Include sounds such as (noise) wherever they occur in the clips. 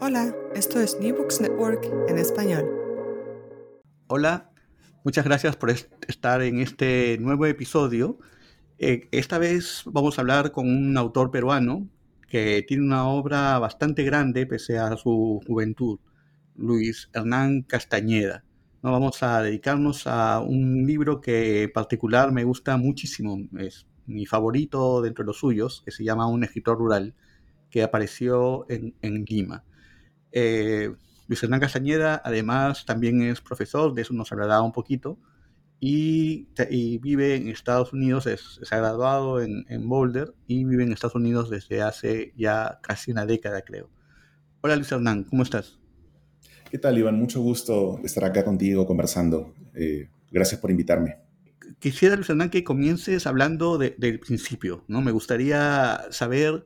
Hola, esto es New Books Network en español. Hola, muchas gracias por estar en este nuevo episodio. Eh, esta vez vamos a hablar con un autor peruano que tiene una obra bastante grande pese a su juventud, Luis Hernán Castañeda. ¿no? Vamos a dedicarnos a un libro que en particular me gusta muchísimo, es mi favorito dentro de los suyos, que se llama Un escritor rural, que apareció en, en Lima. Eh, Luis Hernán Castañeda, además, también es profesor, de eso nos hablará un poquito, y, vive en Estados Unidos, se ha graduado en, Boulder y vive en Estados Unidos desde hace ya casi una década, creo. Hola Luis Hernán, ¿cómo estás? ¿Qué tal, Iván? Mucho gusto estar acá contigo conversando. Eh, gracias por invitarme. Quisiera, Luis Hernán, que comiences hablando del principio, ¿no? Me gustaría saber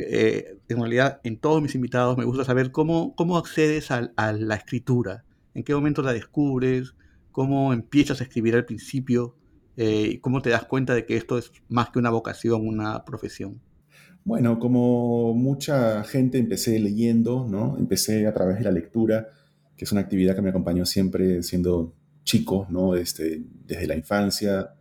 eh, en realidad en todos mis invitados me gusta saber cómo, cómo accedes a, la escritura, en qué momento la descubres, cómo empiezas a escribir al principio eh, cómo te das cuenta de que esto es más que una vocación, una profesión. Bueno, como mucha gente empecé leyendo, ¿no? Empecé a través de la lectura, que es una actividad que me acompañó siempre siendo chico, ¿no? Este, desde la infancia,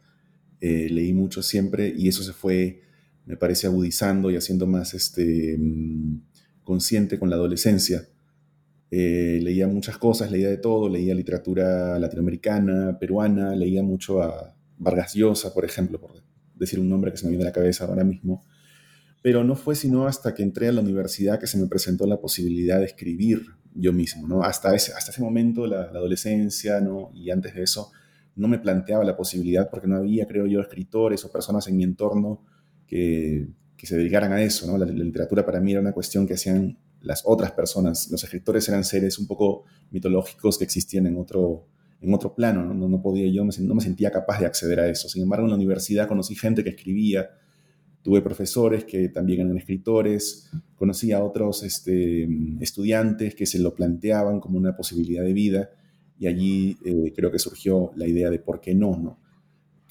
eh, leí mucho siempre y eso se fue me parece agudizando y haciendo más este, mm, consciente con la adolescencia. Eh, leía muchas cosas, leía de todo, leía literatura latinoamericana, peruana, leía mucho a Vargas Llosa, por ejemplo, por decir un nombre que se me viene a la cabeza ahora mismo. Pero no fue sino hasta que entré a la universidad que se me presentó la posibilidad de escribir yo mismo, ¿no? Hasta ese, hasta ese momento, la, la adolescencia, ¿no? Y antes de eso, no me planteaba la posibilidad porque no había, creo yo, escritores o personas en mi entorno que, se dedicaran a eso. ¿no? La, literatura para mí era una cuestión que hacían las otras personas. Los escritores eran seres un poco mitológicos que existían en otro, en otro plano. ¿no? No, podía, yo no me sentía capaz de acceder a eso. Sin embargo, en la universidad conocí gente que escribía, tuve profesores que también eran escritores, conocí a otros este, estudiantes que se lo planteaban como una posibilidad de vida y allí eh, creo que surgió la idea de por qué no, ¿no?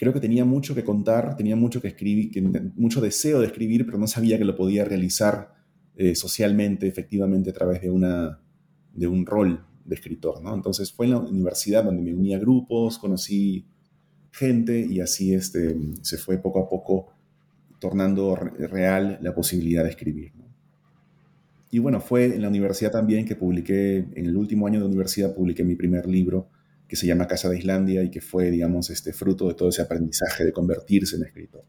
Creo que tenía mucho que contar, tenía mucho que escribir, mucho deseo de escribir, pero no sabía que lo podía realizar eh, socialmente, efectivamente, a través de, una, de un rol de escritor. ¿no? Entonces fue en la universidad donde me uní a grupos, conocí gente y así este, se fue poco a poco tornando real la posibilidad de escribir. Y bueno, fue en la universidad también que publiqué, en el último año de universidad publiqué mi primer libro, que se llama Casa de Islandia y que fue, digamos, este fruto de todo ese aprendizaje de convertirse en escritor.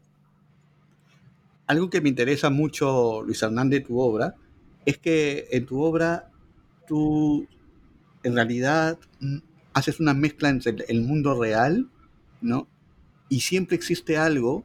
Algo que me interesa mucho, Luis Hernández, de tu obra, es que en tu obra tú en realidad mm, haces una mezcla entre el mundo real, ¿no? Y siempre existe algo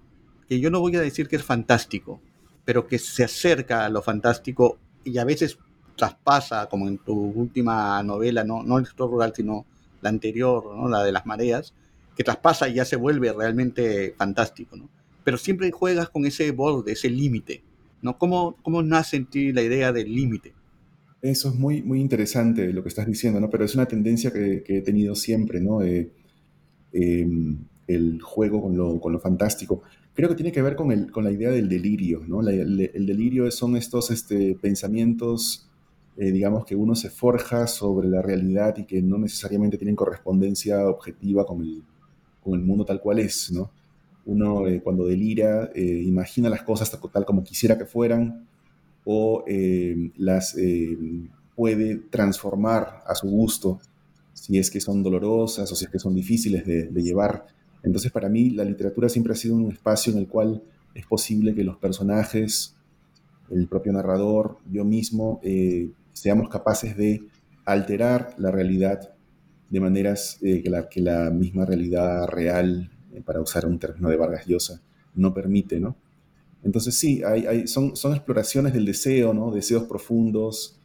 que yo no voy a decir que es fantástico, pero que se acerca a lo fantástico y a veces traspasa, como en tu última novela, no, no el sector rural, sino anterior, ¿no? la de las mareas, que traspasa y ya se vuelve realmente fantástico, ¿no? Pero siempre juegas con ese borde, ese límite, ¿no? ¿Cómo, ¿Cómo nace en ti la idea del límite? Eso es muy, muy interesante lo que estás diciendo, ¿no? Pero es una tendencia que, he tenido siempre, ¿no? Em, el juego con lo, con lo, fantástico. Creo que tiene que ver con, el, con la idea del delirio, ¿no? el, el, delirio son estos este, pensamientos eh, digamos, que uno se forja sobre la realidad y que no necesariamente tienen correspondencia objetiva con el, con el mundo tal cual es, ¿no? Uno eh, cuando delira eh, imagina las cosas tal como quisiera que fueran o las puede transformar a su gusto si es que son dolorosas o si es que son difíciles de, de llevar. Entonces para mí la literatura siempre ha sido un espacio en el cual es posible que los personajes, el propio narrador, yo mismo, seamos capaces de alterar la realidad de maneras eh, que, la, misma realidad real, eh, para usar un término de Vargas Llosa, no permite, ¿no? Entonces sí, hay, son, son exploraciones del deseo, ¿no? Deseos profundos,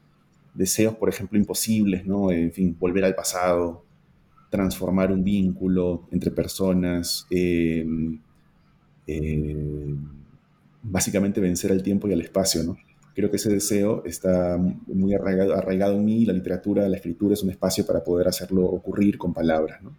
deseos, por ejemplo, imposibles, ¿no? En fin, volver al pasado, transformar un vínculo entre personas, eh, eh, básicamente vencer al tiempo y al espacio, ¿no? Creo que ese deseo está muy arraigado, arraigado en mí, la literatura, la escritura es un espacio para poder hacerlo ocurrir con palabras, ¿no?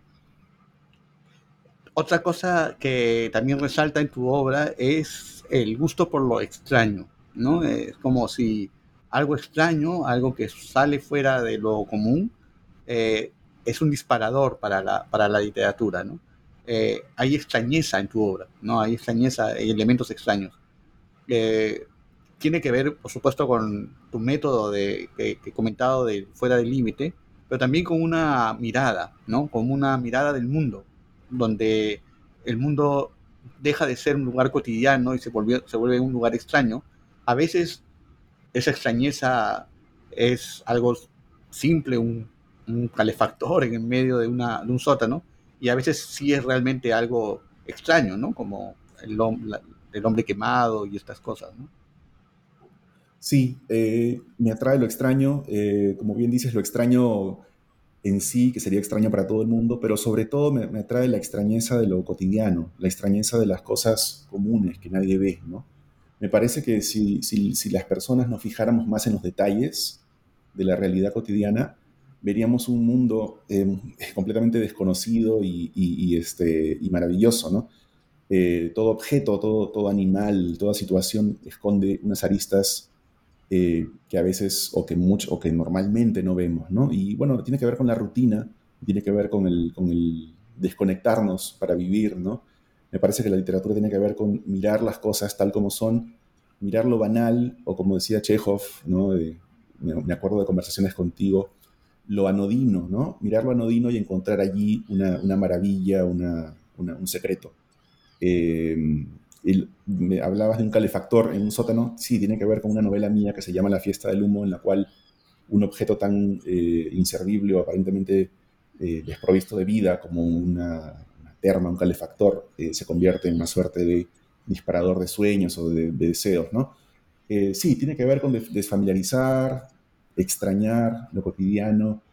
Otra cosa que también resalta en tu obra es el gusto por lo extraño, ¿no? Es como si algo extraño, algo que sale fuera de lo común, eh, es un disparador para la, para la literatura, ¿no? Eh, hay extrañeza en tu obra, ¿no? Hay extrañeza, hay elementos extraños. Eh, tiene que ver, por supuesto, con tu método de, que, he comentado de fuera del límite, pero también con una mirada, ¿no? Con una mirada del mundo, donde el mundo deja de ser un lugar cotidiano y se, volvió, se vuelve un lugar extraño. A veces esa extrañeza es algo simple, un, calefactor en medio de, una, de un sótano, y a veces sí es realmente algo extraño, ¿no? Como el, el hombre quemado y estas cosas, ¿no? Sí, eh, me atrae lo extraño, eh, como bien dices, lo extraño en sí, que sería extraño para todo el mundo, pero sobre todo me, atrae la extrañeza de lo cotidiano, la extrañeza de las cosas comunes que nadie ve, ¿no? Me parece que si, las personas nos fijáramos más en los detalles de la realidad cotidiana, veríamos un mundo em, (laughs) completamente desconocido y, este, maravilloso, ¿no? Eh, todo objeto, todo animal, toda situación esconde unas aristas eh, que a veces o que, mucho, o que normalmente no vemos, ¿no? Y bueno, tiene que ver con la rutina, tiene que ver con el, con el desconectarnos para vivir, ¿no? Me parece que la literatura tiene que ver con mirar las cosas tal como son, mirar lo banal, o como decía Chekhov, ¿no? me, acuerdo de conversaciones contigo, lo anodino, ¿no? Mirar lo anodino y encontrar allí una, una maravilla, una, un secreto. Eh, me hablabas de un calefactor en un sótano, sí, tiene que ver con una novela mía que se llama La fiesta del humo, en la cual un objeto tan eh, inservible o aparentemente eh, desprovisto de vida como una, terma, un calefactor, eh, se convierte en una suerte de disparador de sueños o de, deseos, ¿no? sí, tiene que ver con desfamiliarizar, extrañar lo cotidiano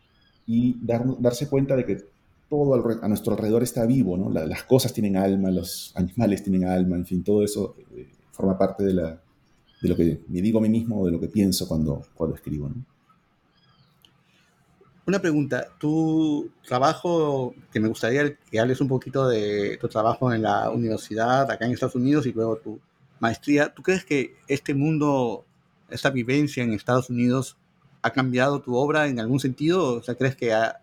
y darse cuenta de que todo a nuestro alrededor está vivo, ¿no? las cosas tienen alma, los animales tienen alma, en fin, todo eso eh, forma parte de, lo que me digo a mí mismo o de lo que pienso cuando, cuando escribo. Una pregunta, tu trabajo, que me gustaría que hables un poquito de tu trabajo en la universidad acá en Estados Unidos y luego tu maestría, ¿tú crees que este mundo, esta vivencia en Estados Unidos ha cambiado tu obra en algún sentido? O sea, ¿crees que ha,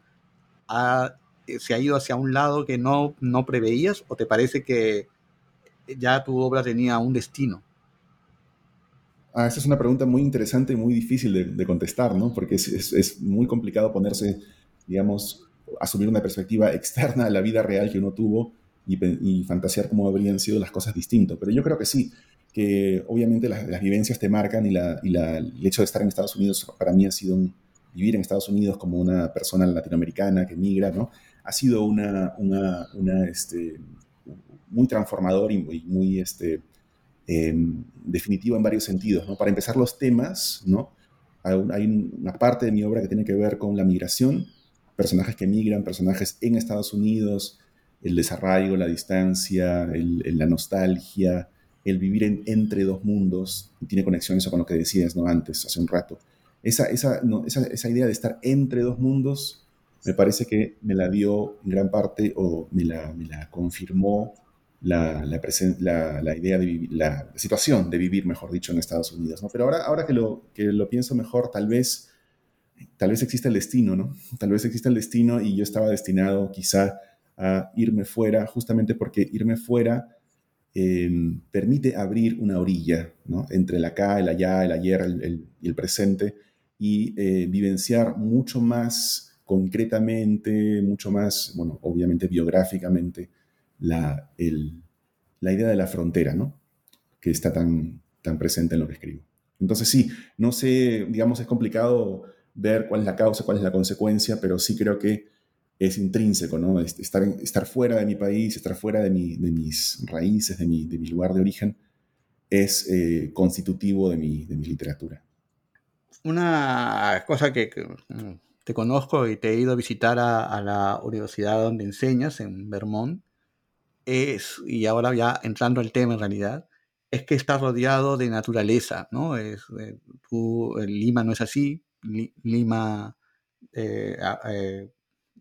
se ha ido hacia un lado que no, no preveías o te parece que ya tu obra tenía un destino? Ah, esa es una pregunta muy interesante y muy difícil de, contestar, ¿no? Porque es, es, muy complicado ponerse, digamos, asumir una perspectiva (laughs) externa a la vida real que uno tuvo y, y fantasear cómo habrían sido las cosas distintas. Pero yo creo que sí, que obviamente las, las vivencias te marcan y, la, y la, el hecho de estar en Estados Unidos para mí ha sido un, vivir en Estados Unidos como una persona latinoamericana que migra, ¿no? Ha sido una, una, este, muy transformador y muy, muy este, em, definitivo en varios sentidos. ¿no? Para empezar, los temas, ¿no? hay una parte de mi obra que tiene que ver con la migración, personajes que migran, personajes en Estados Unidos, el desarraigo, la distancia, la nostalgia, el vivir entre dos mundos, y tiene conexión eso con lo que decías ¿no? antes, hace un rato. Esa, esa, esa, esa idea de estar entre dos mundos me parece que me la dio en gran parte o me la, me la confirmó la, la, idea de la, situación de vivir, mejor dicho, en Estados Unidos. ¿no? Pero ahora, ahora que, lo, que lo pienso mejor, tal vez, tal vez existe el destino, ¿no? Tal vez existe el destino y yo estaba destinado quizá a irme fuera, justamente porque irme fuera em, permite abrir una orilla, ¿no? Entre el acá, el allá, el ayer el, el presente y eh, vivenciar mucho más concretamente, mucho más, bueno, obviamente biográficamente, la, la idea de la frontera, ¿no? Que está tan, tan presente en lo que escribo. Entonces sí, no sé, digamos, es complicado ver cuál es la causa, cuál es la consecuencia, pero sí creo que es intrínseco, ¿no? Estar, estar fuera de mi país, estar fuera de, de mis raíces, de mi, de mi, lugar de origen, es eh, constitutivo de mi, de mi literatura. una cosa que, mm, te conozco y te he ido a visitar a, la universidad donde enseñas, en Vermont, es, y ahora ya entrando al tema en realidad, es que estás rodeado de naturaleza, ¿no? Es, eh, Lima no es así, Lima eh, eh,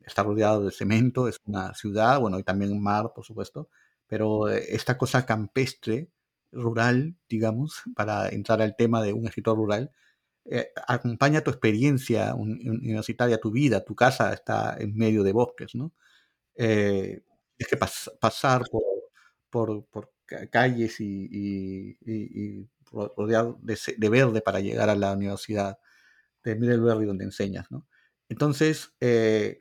está rodeado de cemento, es una ciudad, bueno, y también un mar, por supuesto, pero esta cosa campestre, rural, digamos, (laughs) para entrar al tema de un escritor rural, acompaña tu experiencia universitaria, tu vida, tu casa está en medio de bosques, ¿no? Eh, tienes que pasar por, por, calles y, rodeado de, verde para llegar a la universidad de Middlebury donde enseñas, ¿no? Entonces, eh,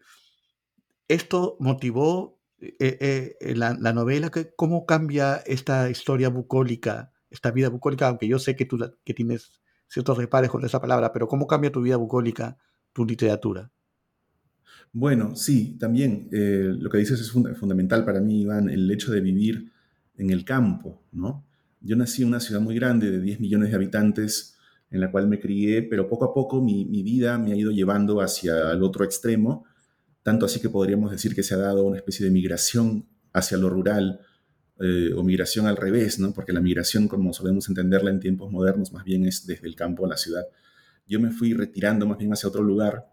esto motivó eh, eh, la, novela, ¿cómo cambia esta historia bucólica, esta vida bucólica? Aunque yo sé que tú que tienes ciertos repares con esa palabra, pero ¿cómo cambia tu vida bucólica, tu literatura? Bueno, sí, también eh, lo que dices es fundamental para mí, Iván, el hecho de vivir en el campo, ¿no? Yo nací en una ciudad muy grande de 10 millones de habitantes en la cual me crié, pero poco a poco mi, vida me ha ido llevando hacia el otro extremo, tanto así que podríamos decir que se ha dado una especie de migración hacia lo rural eh, o migración al revés, ¿no? Porque la migración, como solemos entenderla en tiempos modernos, más bien es desde el campo a la ciudad. Yo me fui retirando más bien hacia otro lugar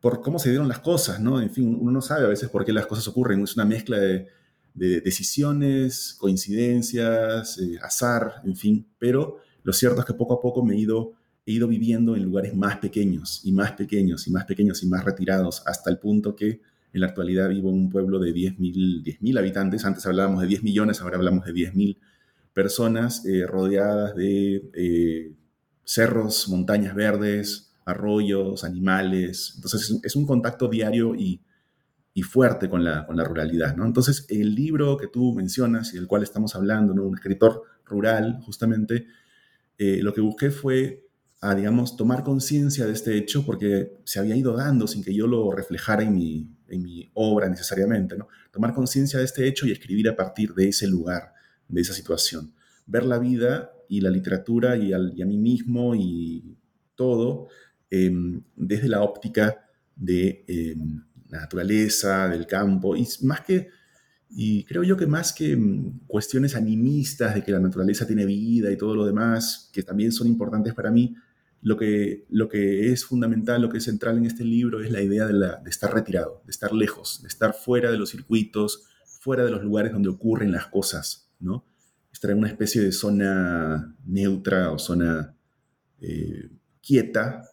por cómo se dieron las cosas, ¿no? En fin, uno no sabe a veces por qué las cosas ocurren. Es una mezcla de, decisiones, coincidencias, eh, azar, en fin. Pero lo cierto es que poco a poco me he ido, he ido viviendo en lugares más pequeños y más pequeños y más pequeños y más retirados, hasta el punto que en la actualidad vivo en un pueblo de 10.000 habitantes. Antes hablábamos de 10 millones, ahora hablamos de 10.000 personas eh, rodeadas de eh, cerros, montañas verdes, arroyos, animales. Entonces es un contacto diario y, fuerte con la, ruralidad. ¿no? Entonces el libro que tú mencionas y del cual estamos hablando, un escritor rural, justamente, eh, lo que busqué fue, a, digamos, tomar conciencia de este hecho porque se había ido dando sin que yo lo reflejara en mi, en mi obra necesariamente. ¿no? Tomar conciencia de este hecho y escribir a partir de ese lugar, de esa situación. Ver la vida y la literatura y, a mí mismo y todo Em, desde la óptica de em, la naturaleza, del campo, y más que, y creo yo que más que em, cuestiones animistas de que la naturaleza tiene vida y todo lo demás, que también son importantes para mí, lo que, lo que es fundamental, lo que es central en este libro es la idea de, la, estar retirado, de estar lejos, de estar fuera de los circuitos, fuera de los lugares donde ocurren las cosas, ¿no? Estar en una especie de zona neutra o zona eh, quieta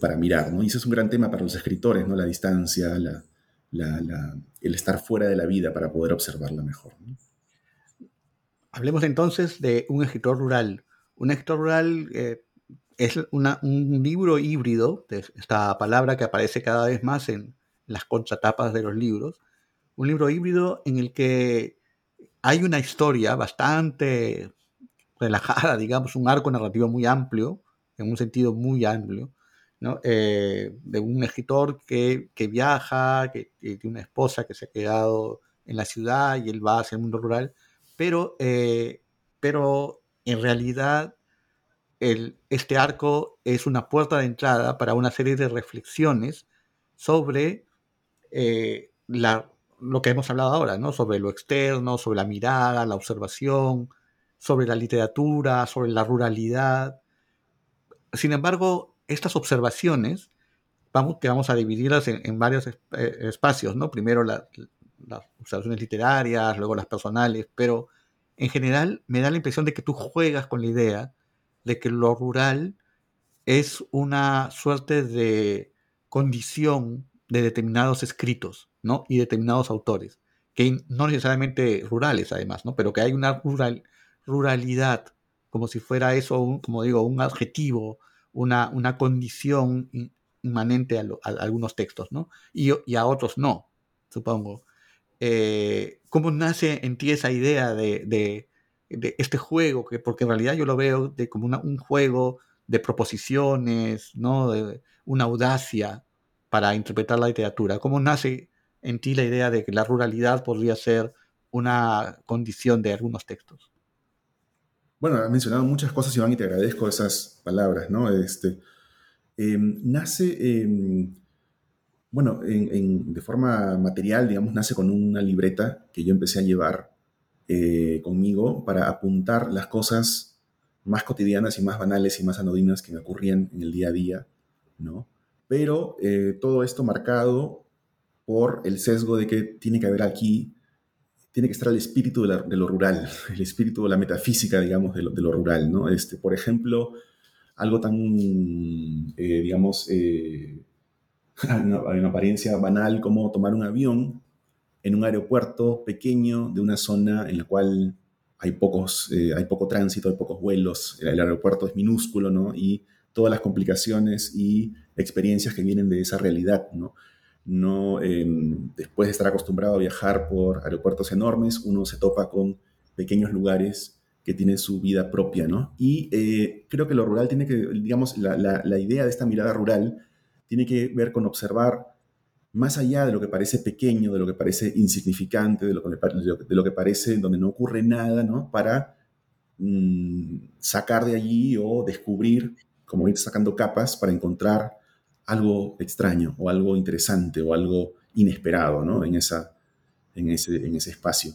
para mirar, ¿no? Y ese es un gran tema para los escritores, ¿no? La distancia, el estar fuera de la vida para poder observarla mejor. Hablemos entonces de un escritor rural. Un escritor rural eh, es un libro híbrido, esta palabra que aparece cada vez más en las contratapas de los libros, un libro híbrido en el que hay una historia bastante relajada, digamos, un arco narrativo muy amplio, en un sentido muy amplio, eh, de un escritor que, viaja, que, tiene una esposa que se ha quedado en la ciudad y él va hacia el mundo rural, pero, eh, pero en realidad este arco es una puerta de entrada para una serie de reflexiones sobre eh, lo que hemos hablado ahora, ¿no? sobre lo externo, sobre la mirada, la observación, sobre la literatura, sobre la ruralidad. Sin embargo, estas observaciones, vamos, que vamos a dividirlas en, varios eh, espacios, ¿no? Primero las observaciones literarias, luego las personales, pero en general me da la impresión de que tú juegas con la idea de que lo rural es una suerte de condición de determinados escritos, ¿no? Y determinados autores, que no necesariamente rurales además, ¿no? Pero que hay una rural, ruralidad, como si fuera eso, como digo, un adjetivo una, condición inmanente a, algunos textos, ¿no? Y, a otros no, supongo. Eh, ¿Cómo nace en ti esa idea de, este juego? Que, porque en realidad yo lo veo de, como un juego de proposiciones, ¿no? De una audacia para interpretar la literatura. ¿Cómo nace en ti la idea de que la ruralidad podría ser una condición de algunos textos? Bueno, has mencionado muchas cosas, Iván, y te agradezco esas palabras, ¿no? Este, Em, nace, em, bueno, de forma material, digamos, nace con una libreta que yo empecé a llevar eh, conmigo para apuntar las cosas más cotidianas y más banales y más anodinas que me ocurrían en el día a día, ¿no? Pero eh, todo esto marcado por el sesgo de que tiene que haber aquí, tiene que estar el espíritu de, lo rural, (laughs) el espíritu de la metafísica, digamos, de lo, rural, ¿no? Este, por ejemplo, algo tan, eh, digamos, eh, (laughs) una apariencia banal como tomar un avión en un aeropuerto pequeño de una zona en la cual hay, pocos, eh, hay poco tránsito, hay pocos vuelos, el aeropuerto es minúsculo, ¿no? Y todas las complicaciones y experiencias que vienen de esa realidad, ¿no? no em, después de estar acostumbrado a viajar por aeropuertos enormes, uno se topa con pequeños lugares que tienen su vida propia, ¿no? Y eh, creo que lo rural tiene que, digamos, la, la, idea de esta mirada rural tiene que ver con observar más allá de lo que parece pequeño, de lo que parece insignificante, de lo que, parece donde no ocurre nada, ¿no? Para mm, sacar de allí o descubrir, como ir sacando capas, para encontrar algo extraño o algo interesante o algo inesperado ¿no? en, esa, en, ese, en ese espacio.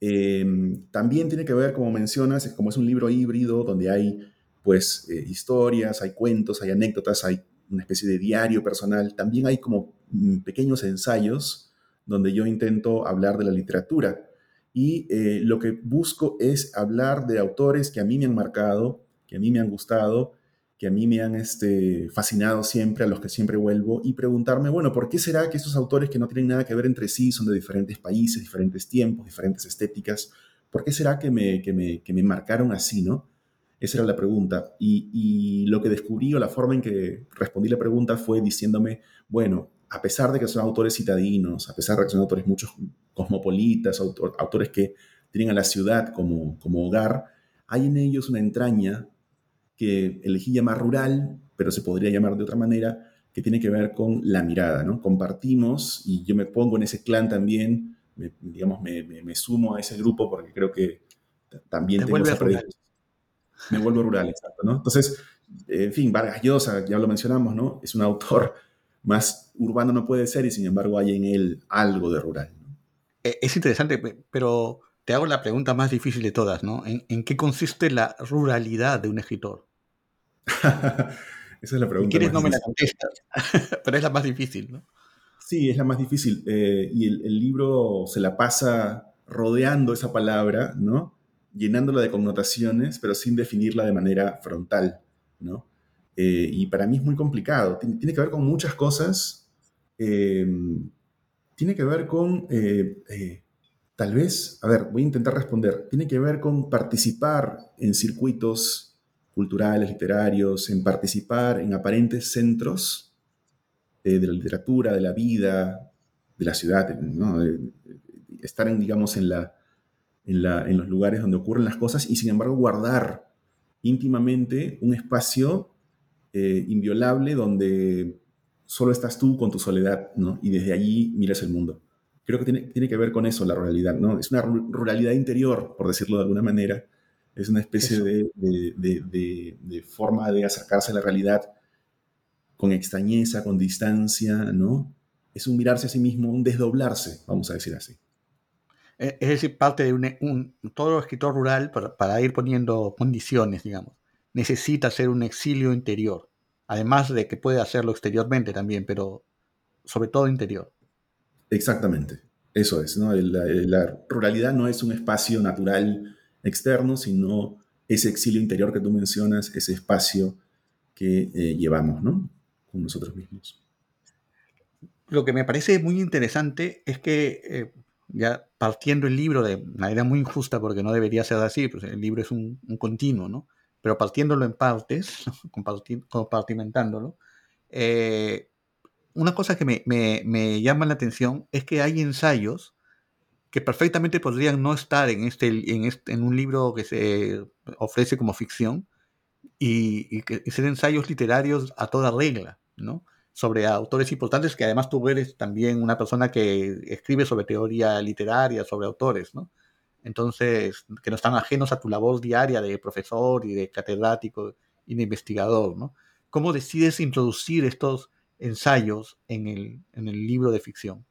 Em, también tiene que ver, como mencionas, como es un libro híbrido donde hay pues eh, historias, hay cuentos, hay anécdotas, hay una especie de diario personal, también hay como mm, pequeños ensayos donde yo intento hablar de la literatura. Y eh, lo que busco es hablar de autores que a mí me han marcado, que a mí me han gustado, que a mí me han este, fascinado siempre, a los que siempre vuelvo, y preguntarme, bueno, ¿por qué será que estos autores que no tienen nada que ver entre sí, son de diferentes países, diferentes tiempos, diferentes estéticas, ¿por qué será que me, que me, que me marcaron así, no? Esa era la pregunta. Y, y, lo que descubrí o la forma en que respondí la pregunta fue diciéndome, bueno, a pesar de que son autores citadinos, a pesar de que son autores muchos cosmopolitas, autores que tienen a la ciudad como, como hogar, hay en ellos una entraña que elegí llamar rural, pero se podría llamar de otra manera, que tiene que ver con la mirada, ¿no? Compartimos y yo me pongo en ese clan también, digamos, me, sumo a ese grupo porque creo que también tengo esa. Me vuelvo rural, exacto, ¿no? Entonces, en fin, Vargas Llosa, ya lo mencionamos, ¿no? Es un autor más urbano no puede ser y sin embargo hay en él algo de rural. E, es interesante, pero te hago la pregunta más difícil de todas, ¿no? ¿En, qué consiste la ruralidad de un escritor? (laughs) Esa es la pregunta. Si quieres no me la contestas, (laughs) pero es la más difícil, ¿no? Sí, es la más difícil. Eh, y el, libro se la pasa rodeando esa palabra, ¿no? Llenándola de connotaciones, pero sin definirla de manera frontal, ¿no? Eh, y para mí es muy complicado. Tiene, que ver con muchas cosas. Eh, tiene que ver con Tal vez, a ver, voy a intentar responder. Tiene que ver con participar en circuitos culturales, literarios, en participar en aparentes centros eh, de la literatura, de la vida, de la ciudad, estar digamos, en, la, en, los lugares donde ocurren las cosas y sin embargo guardar íntimamente un espacio eh, inviolable donde solo estás tú con tu soledad, ¿no? Y desde allí miras el mundo creo que tiene, tiene que ver con eso la ruralidad, ¿no? Es una ruralidad interior, por decirlo de alguna manera. Es una especie de, de, de, forma de acercarse a la realidad con extrañeza, con distancia, ¿no? Es un mirarse a sí mismo, un desdoblarse, vamos a decir así. E, es decir, parte de un, todo escritor rural, para, para, ir poniendo condiciones, digamos, necesita hacer un exilio interior, además de que puede hacerlo exteriormente también, pero sobre todo interior. Exactamente, eso es. ¿no? La, ruralidad no es un espacio natural externo, sino ese exilio interior que tú mencionas, ese espacio que eh, llevamos ¿no? con nosotros mismos. Lo que me parece muy interesante es que, eh, ya partiendo el libro de manera muy injusta, porque no debería ser así, pues el libro es un, continuo, ¿no? pero partiéndolo en partes, (laughs) compartimentándolo, eh, una cosa que me, llama la atención es que hay ensayos que perfectamente podrían no estar en, este, en, este, en un libro que se ofrece como ficción y, que, ser ensayos literarios a toda regla, ¿no? Sobre autores importantes, que además tú eres también una persona que escribe sobre teoría literaria, sobre autores, ¿no? Entonces, que no están ajenos a tu labor diaria de profesor y de catedrático y de investigador, ¿no? ¿Cómo decides introducir estos ensayos en el, en el libro de ficción?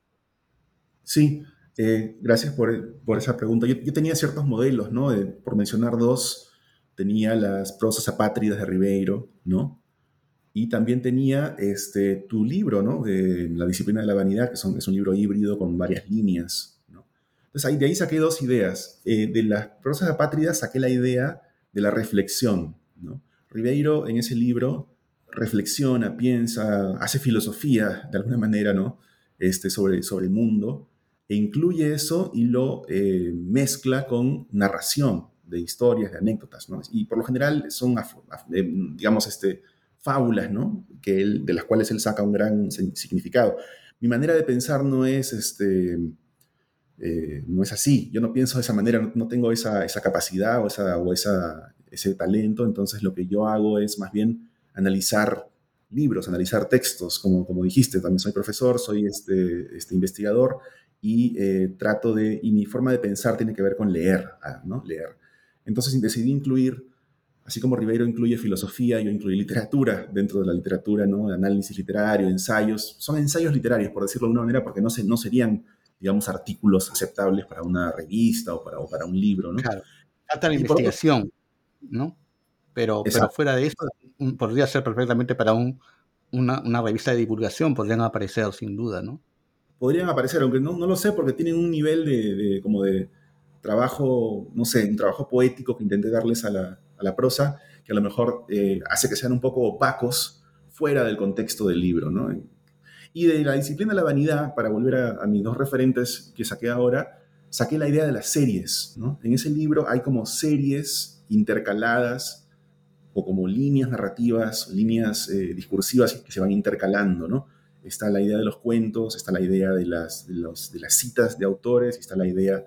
Sí, eh, gracias por, por, esa pregunta. Yo, yo, tenía ciertos modelos, ¿no? por mencionar dos, tenía las prosas apátridas de Ribeiro, ¿no? Y también tenía este, tu libro, ¿no? De La disciplina de la vanidad, que son, es un libro híbrido con varias líneas, ¿no? Entonces, ahí, de ahí saqué dos ideas. Eh, de las prosas apátridas saqué la idea de la reflexión, ¿no? Ribeiro en ese libro reflexiona, piensa, hace filosofía de alguna manera, ¿no? Este, sobre, sobre el mundo, e incluye eso y lo eh, mezcla con narración de historias, de anécdotas, ¿no? Y por lo general son, eh, digamos, este, fábulas, ¿no? Que él, de las cuales él saca un gran significado. Mi manera de pensar no es, este, eh, no es así. Yo no pienso de esa manera, no, tengo esa, esa, capacidad o, esa, o esa, ese talento. Entonces lo que yo hago es más bien analizar libros, analizar textos, como, como dijiste, también soy profesor, soy este, este investigador y eh, trato de, y mi forma de pensar tiene que ver con leer, ah, ¿no? Leer. Entonces decidí incluir, así como Ribeiro incluye filosofía, yo incluí literatura dentro de la literatura, ¿no? Análisis literario, ensayos, son ensayos literarios, por decirlo de una manera, porque no, se, no serían, digamos, artículos aceptables para una revista o para, o para un libro, ¿no? Claro, falta la investigación, ¿no? Pero, pero, fuera de eso, podría ser perfectamente para un, una, una, revista de divulgación, podrían aparecer sin duda, ¿no? Podrían aparecer, aunque no, no lo sé, porque tienen un nivel de, de como de trabajo, no sé, un trabajo poético que intenté darles a la, la prosa, que a lo mejor eh, hace que sean un poco opacos fuera del contexto del libro, ¿no? Y de la disciplina de la vanidad, para volver a, mis dos referentes que saqué ahora, saqué la idea de las series, ¿no? En ese libro hay como series intercaladas o como líneas narrativas, líneas eh, discursivas que se van intercalando, ¿no? Está la idea de los cuentos, está la idea de las, de las citas de autores, está la idea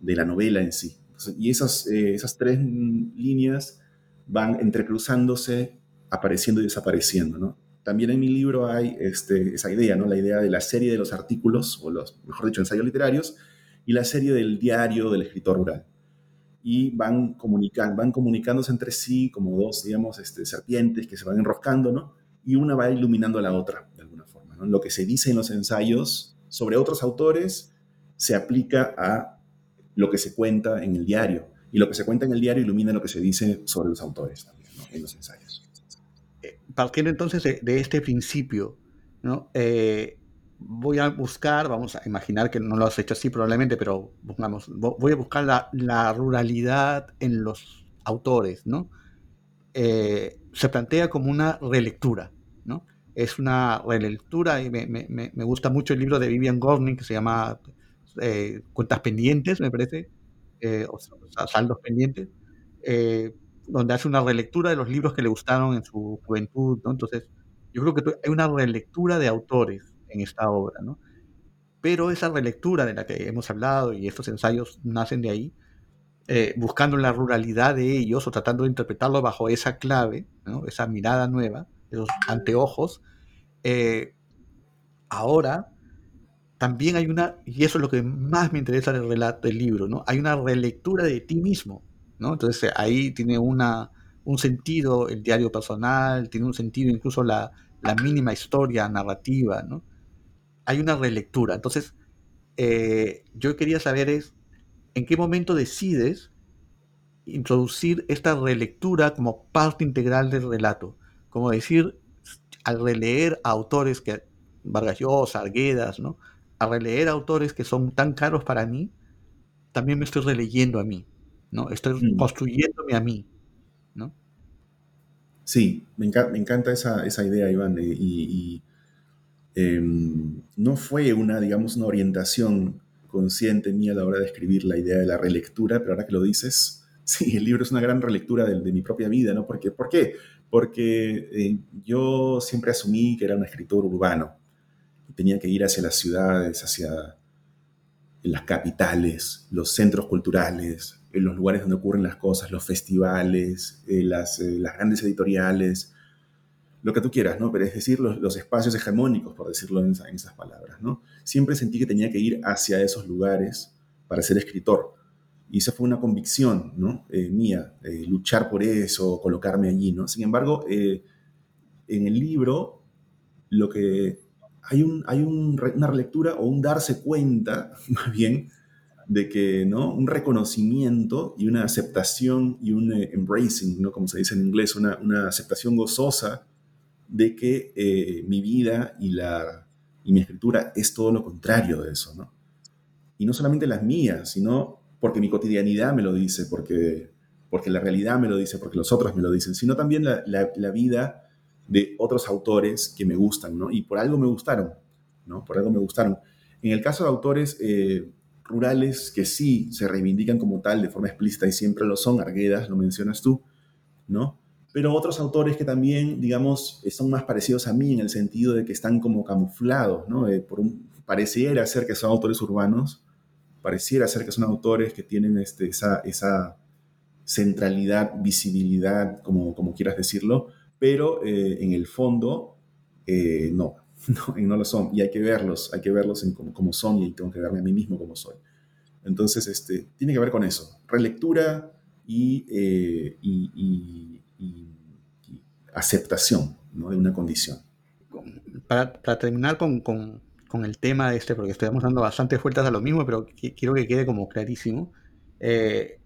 de la novela en sí. Y esas, eh, esas tres líneas van entrecruzándose, apareciendo y desapareciendo. También en mi libro hay este, esa idea, ¿no? La idea de la serie de los artículos, o los, mejor dicho, ensayos literarios, y la serie del diario del escritor rural y van, comunicando, van comunicándose entre sí como dos, digamos, este, serpientes que se van enroscando, ¿no? Y una va iluminando a la otra, de alguna forma. ¿no? Lo que se dice en los ensayos sobre otros autores se aplica a lo que se cuenta en el diario. Y lo que se cuenta en el diario ilumina lo que se dice sobre los autores también, ¿no? en los ensayos. Eh, partiendo entonces de, de este principio, ¿no? Eh, voy a buscar, vamos a imaginar que no lo has hecho así probablemente, pero vamos, voy a buscar la, la ruralidad en los autores, ¿no? Eh, se plantea como una relectura, ¿no? Es una relectura y me, me, me, gusta mucho el libro de Vivian Gorning que se llama eh, Cuentas Pendientes, me parece, eh, o sea, Saldos Pendientes, eh, donde hace una relectura de los libros que le gustaron en su juventud, ¿no? Entonces, yo creo que hay una relectura de autores en esta obra, ¿no? Pero esa relectura de la que hemos hablado y estos ensayos nacen de ahí, eh, buscando la ruralidad de ellos o tratando de interpretarlo bajo esa clave, ¿no? esa mirada nueva, esos anteojos. Eh, ahora también hay una, y eso es lo que más me interesa del relato del libro, ¿no? Hay una relectura de ti mismo, ¿no? Entonces ahí tiene una, un sentido el diario personal, tiene un sentido incluso la, la mínima historia narrativa, ¿no? hay una relectura. Entonces, eh, yo quería saber es, ¿en qué momento decides introducir esta relectura como parte integral del relato? Como decir, al releer a autores que, Vargas Llosa, Arguedas, ¿no? Al releer a autores que son tan caros para mí, también me estoy releyendo a mí, ¿no? Estoy mm. construyéndome a mí, ¿no? Sí, me, encanta esa, idea, Iván, y Em, no fue una, digamos, una orientación consciente mía a la hora de escribir la idea de la relectura, pero ahora que lo dices, (laughs) sí, el libro es una gran relectura de, mi propia vida, ¿no? Porque, ¿Por qué? Porque eh, yo siempre asumí que era un escritor urbano tenía que ir hacia las ciudades, hacia las capitales, los centros culturales, en los lugares donde ocurren las cosas, los festivales, eh, las, eh, las grandes editoriales, lo que tú quieras, ¿no? Pero es decir, los, espacios hegemónicos, por decirlo en, esas palabras, ¿no? Siempre sentí que tenía que ir hacia esos lugares para ser escritor. Y esa fue una convicción, ¿no? Eh, mía, luchar por eso, colocarme allí, ¿no? Sin embargo, eh, en el libro lo que hay, un, hay una relectura o un darse cuenta, (laughs) más bien, de que, ¿no? Un reconocimiento y una aceptación y un eh, embracing, ¿no? Como se dice en inglés, una, una aceptación gozosa de que eh, mi vida y, la, y mi escritura es todo lo contrario de eso, ¿no? Y no solamente las mías, sino porque mi cotidianidad me lo dice, porque, porque la realidad me lo dice, porque los otros me lo dicen, sino también la, la, vida de otros autores que me gustan, ¿no? Y por algo me gustaron, ¿no? Por algo me gustaron. En el caso de autores eh, rurales que sí se reivindican como tal de forma explícita y siempre lo son, Arguedas, lo mencionas tú, ¿no? pero otros autores que también, digamos, son más parecidos a mí en el sentido de que están como camuflados, ¿no? Eh, por pareciera ser que son autores urbanos, pareciera ser que son autores que tienen este, esa, esa centralidad, visibilidad, como, como quieras decirlo, pero eh, en el fondo eh, no, (laughs) no, no lo son. Y hay que verlos, hay que verlos en como, son y tengo que verme a mí mismo como soy. Entonces, este, tiene que ver con eso, relectura y, y y, aceptación de una condición. Para, terminar con, el tema este, porque estamos dando bastantes vueltas a lo mismo, pero quiero que quede como clarísimo. Eh,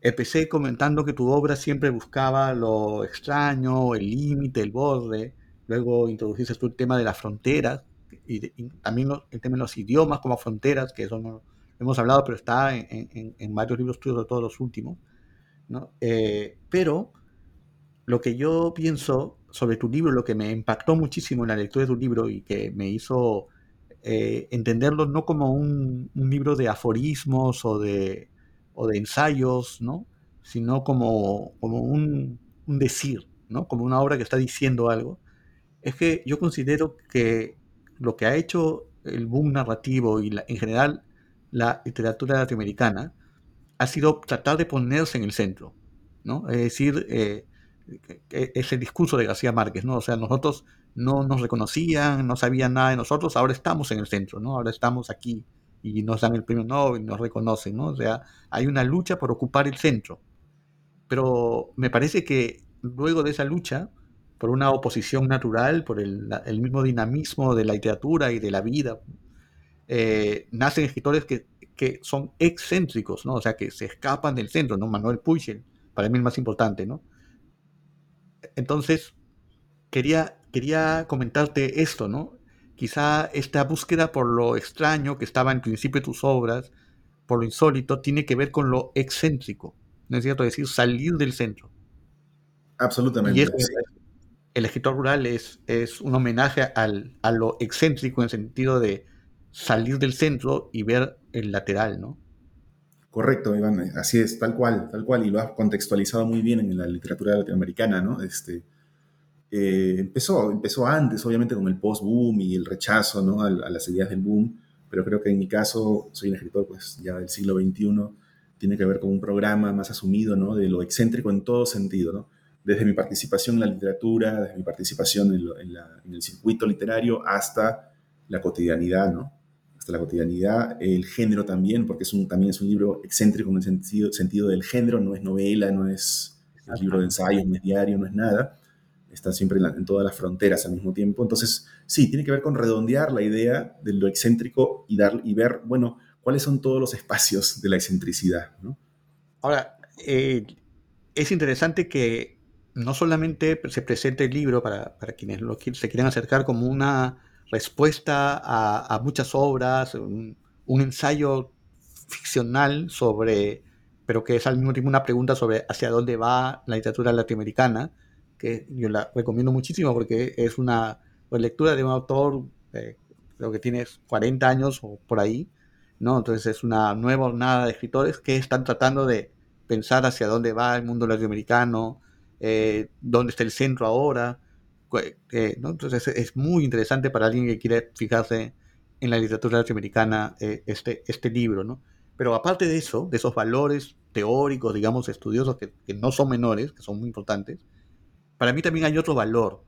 empecé comentando que tu obra siempre buscaba lo extraño, el límite, el borde. Luego introdujiste tú el tema de las fronteras y, también el tema de los idiomas como fronteras, que eso no hemos hablado, pero está en, varios libros tuyos, de todos los últimos. ¿no? Eh, pero lo que yo pienso sobre tu libro, lo que me impactó muchísimo en la lectura de tu libro y que me hizo eh, entenderlo no como un, libro de aforismos o de, de ensayos, ¿no? sino como, como un, decir, ¿no? como una obra que está diciendo algo, es que yo considero que lo que ha hecho el boom narrativo y en general la literatura latinoamericana ha sido tratar de ponerse en el centro, ¿no? Es decir, eh, ese discurso de García Márquez, ¿no? O sea, nosotros no nos reconocían, no sabían nada de nosotros, ahora estamos en el centro, ¿no? Ahora estamos aquí y nos dan el premio Nobel, nos reconocen, ¿no? O sea, hay una lucha por ocupar el centro. Pero me parece que luego de esa lucha, por una oposición natural, por el, mismo dinamismo de la literatura y de la vida, eh, nacen escritores que, que, son excéntricos, ¿no? O sea, que se escapan del centro, ¿no? Manuel Puig, para mí el más importante, ¿no? Entonces, quería, quería comentarte esto, ¿no? Quizá esta búsqueda por lo extraño que estaba en principio de tus obras, por lo insólito, tiene que ver con lo excéntrico, ¿no es cierto? Es decir, salir del centro. Absolutamente. Y el escritor rural es, es un homenaje al, a lo excéntrico en el sentido de salir del centro y ver el lateral, ¿no? Correcto, Iván, así es, tal cual, tal cual, y lo has contextualizado muy bien en la literatura latinoamericana, ¿no? Este, eh, empezó, empezó antes, obviamente, con el post-boom y el rechazo, ¿no? A, las ideas del boom, pero creo que en mi caso, soy un escritor, pues, ya del siglo XXI, tiene que ver con un programa más asumido, ¿no? De lo excéntrico en todo sentido, ¿no? Desde mi participación en la literatura, desde mi participación en, en el circuito literario, hasta la cotidianidad, ¿no? la cotidianidad, el género también, porque es un, también es un libro excéntrico en el sentido, sentido del género, no es novela, no es, libro de ensayo, no es diario, no es nada, está siempre en, todas las fronteras al mismo tiempo. Entonces, sí, tiene que ver con redondear la idea de lo excéntrico y, dar, y ver, bueno, cuáles son todos los espacios de la excentricidad. Ahora, eh, es interesante que no solamente se presente el libro para, para quienes lo, se quieran acercar como una respuesta a, muchas obras, un, ensayo ficcional sobre, pero que es al mismo tiempo una pregunta sobre hacia dónde va la literatura latinoamericana, que yo la recomiendo muchísimo porque es una lectura de un autor, eh, creo que tiene 40 años o por ahí, ¿no? Entonces es una nueva jornada de escritores que están tratando de pensar hacia dónde va el mundo latinoamericano, eh, dónde está el centro ahora, entonces es muy interesante para alguien que quiere fijarse en la literatura latinoamericana eh, este, este libro, ¿no? Pero aparte de eso, de esos valores teóricos, digamos, estudiosos que, no son menores, que son muy importantes, para mí también hay otro valor.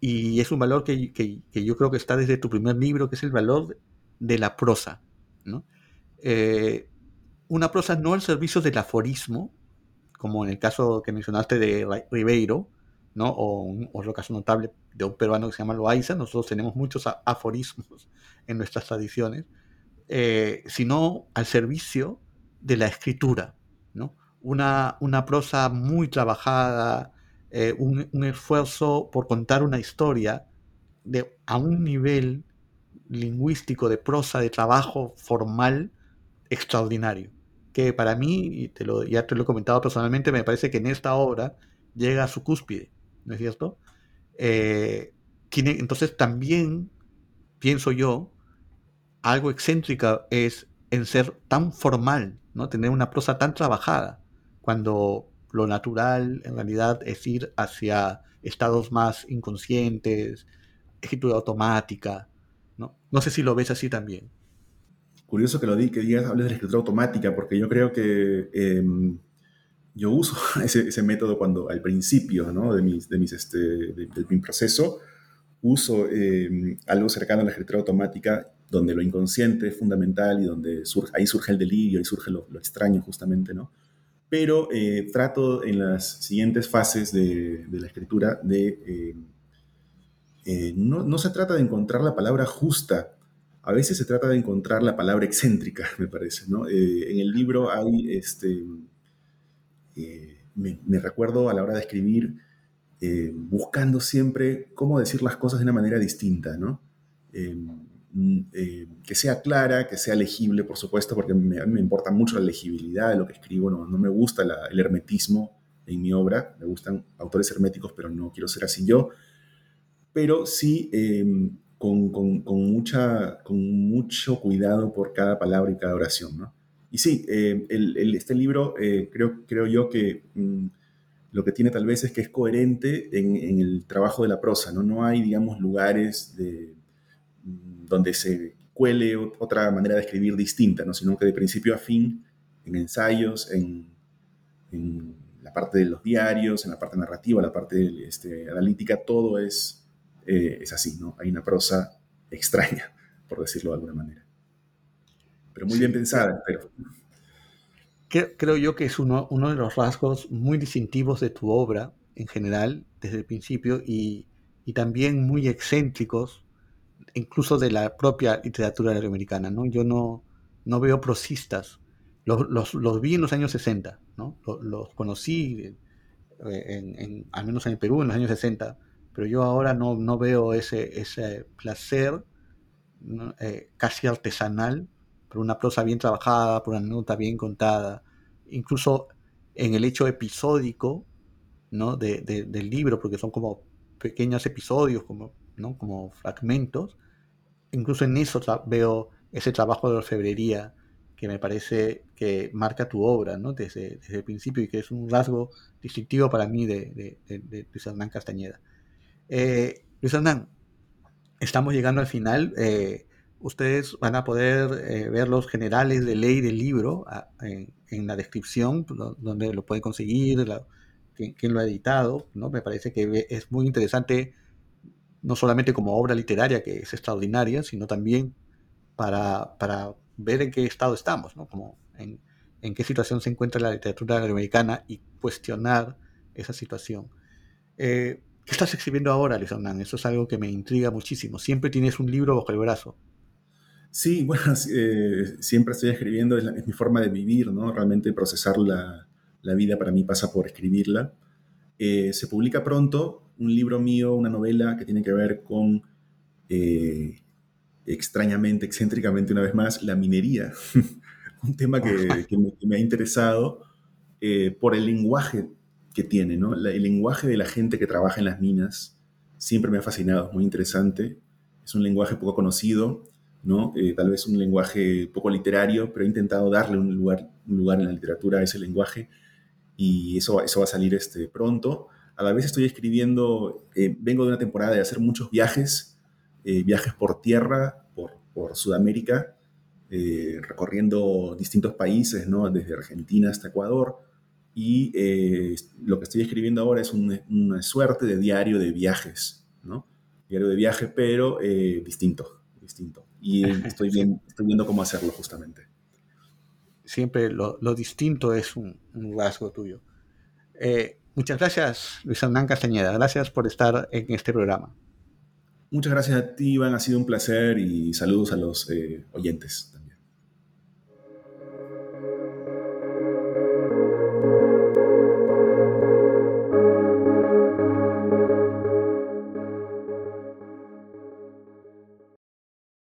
Y es un valor que, yo creo que está desde tu primer libro, que es el valor de la prosa. ¿no? Eh, una prosa no al servicio del aforismo, como en el caso que mencionaste de Ribeiro, ¿no? O otro caso notable de un peruano que se llama Loaiza, nosotros tenemos muchos aforismos en nuestras tradiciones, eh, sino al servicio de la escritura, ¿no? Una, una prosa muy trabajada, eh, un, un, esfuerzo por contar una historia de, a un nivel lingüístico de prosa, de trabajo formal extraordinario. Que para mí, y te lo, ya te lo he comentado personalmente, me parece que en esta obra llega a su cúspide, ¿no es cierto? Eh, tiene, entonces también, pienso yo, algo excéntrica es en ser tan formal, ¿no? tener una prosa tan trabajada, cuando lo natural en realidad es ir hacia estados más inconscientes, escritura automática. ¿no? no sé si lo ves así también. Curioso que lo di, que digas, hables de la escritura automática, porque yo creo que em, yo uso (laughs) ese, método cuando al principio ¿no? de, mis, de, mis, este, de, mi proceso, uso em, algo cercano a la escritura automática donde lo inconsciente es fundamental y donde surge, ahí surge el delirio, ahí surge lo, extraño justamente, ¿no? Pero eh, trato en las siguientes fases de, la escritura de... Eh, eh, no, no, se trata de encontrar la palabra justa, a veces se trata de encontrar la palabra excéntrica, (laughs) me parece, ¿no? en el libro hay, este, me, recuerdo a la hora de escribir, buscando siempre cómo decir las cosas de una manera distinta, ¿no? Mm, eh, que sea clara, que sea legible, por supuesto, porque me, me importa mucho la legibilidad de lo que escribo, no, no me gusta el hermetismo en mi obra, me gustan autores herméticos, pero no quiero ser así yo, pero sí em, con, con, con, mucha, con mucho cuidado por cada palabra y cada oración. ¿no? Y sí, eh, el, este libro eh, creo, creo yo que mm, lo que tiene tal vez es que es coherente en, en el trabajo de la prosa, ¿no? No hay, digamos, lugares de donde se cuele otra manera de escribir distinta, ¿no? sino que de principio a fin, en ensayos, en, la parte de los diarios, en la parte narrativa, la parte este, analítica, todo es, eh, es así, ¿no? Hay una prosa extraña, por decirlo de alguna manera. Pero muy bien pensada, pero... Creo yo que es uno, uno de los rasgos muy distintivos de tu obra en general, desde el principio, y, y también muy excéntricos incluso de la propia literatura latinoamericana, ¿no? Yo no, no veo prosistas. Los, los, los, vi en los años 60, ¿no? Los, conocí, eh, al menos en el Perú, en los años 60, pero yo ahora no, no veo ese, ese placer eh, casi artesanal por una prosa bien trabajada, por una nota bien contada, incluso en el hecho episódico ¿no? de, del libro, porque son como pequeños episodios, como como fragmentos. Incluso en eso veo ese trabajo de orfebrería que me parece que marca tu obra ¿no? desde, el principio y que es un rasgo distintivo para mí de, Luis Hernán Castañeda. Eh, Luis Hernán, estamos llegando al final. Eh, ustedes van a poder eh, ver los generales de ley del libro en, la descripción, donde lo pueden conseguir, quién, lo ha editado. ¿no? Me parece que es muy interesante no solamente como obra literaria, que es extraordinaria, sino también para, ver en qué estado estamos, ¿no? como en, qué situación se encuentra la literatura latinoamericana y cuestionar esa situación. Eh, ¿Qué estás escribiendo ahora, Luis? Eso es algo que me intriga muchísimo. Siempre tienes un libro bajo el brazo. Sí, (laughs) bueno, eh, siempre estoy escribiendo, es, mi forma de vivir, ¿no? Realmente procesar la, vida para mí pasa por escribirla. Eh, se publica pronto un libro mío, una novela que tiene que ver con, eh, extrañamente, excéntricamente una vez más, la minería. (laughs) un tema que, me, ha interesado eh, por el lenguaje que tiene, ¿no? el lenguaje de la gente que trabaja en las minas siempre me ha fascinado, es muy interesante. Es un lenguaje poco conocido, ¿no? Eh, tal vez un lenguaje poco literario, pero he intentado darle un lugar, un lugar en la literatura a ese lenguaje y eso, eso va a salir este, pronto a la vez estoy escribiendo, eh, vengo de una temporada de hacer muchos viajes, eh, viajes por tierra, por, Sudamérica, eh, recorriendo distintos países, ¿no? desde Argentina hasta Ecuador. Y lo que estoy escribiendo ahora es una suerte de diario de viajes, ¿no? Diario de viaje, pero distinto, distinto. Y (laughs) estoy, estoy viendo cómo hacerlo justamente. Siempre lo, distinto es un, un rasgo tuyo Muchas gracias, Luis Hernán Castañeda. Gracias por estar en este programa. Muchas gracias a ti, Iván. Ha sido un placer y saludos a los eh, oyentes.